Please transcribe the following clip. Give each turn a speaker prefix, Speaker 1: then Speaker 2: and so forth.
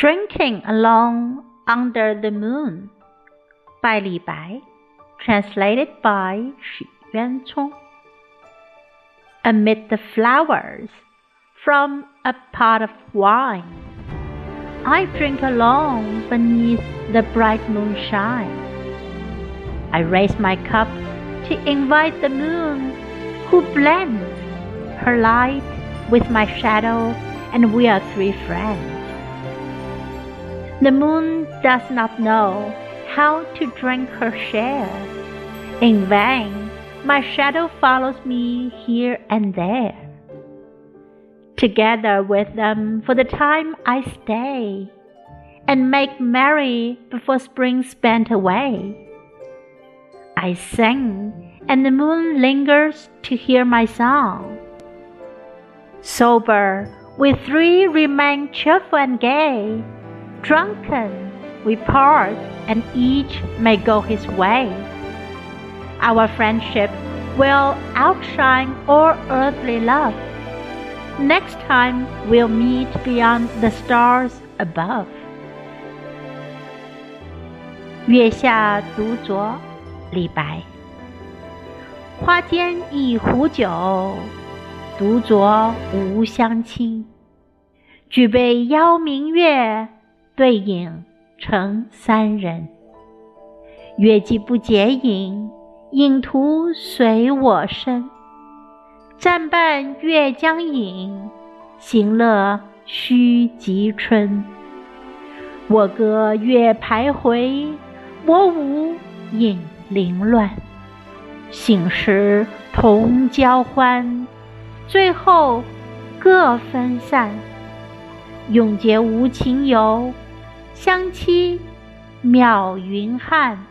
Speaker 1: Drinking Alone Under the Moon by Li Bai, translated by Xu Yuanchong. Amid the flowers from a pot of wine, I drink alone beneath the bright moonshine. I raise my cup to invite the moon, who blends her light with my shadow, and we are three friends. The moon does not know how to drink her share. In vain, my shadow follows me here and there. Together with them for the time I stay, and make merry before spring spent away. I sing, and the moon lingers to hear my song. Sober, we three remain cheerful and gay Drunken, we part, and each may go his way. Our friendship will outshine all earthly love. Next time we'll meet beyond the stars above. 月下独酌，李白。花间一壶酒，独酌无相亲。举杯邀明月， 对影成三人。月既不解饮，影徒随我身。暂伴月将影，行乐须及春。我歌月徘徊，我舞影零乱。醒时同交欢，醉后各分散。永结无情游，相期邈云汉。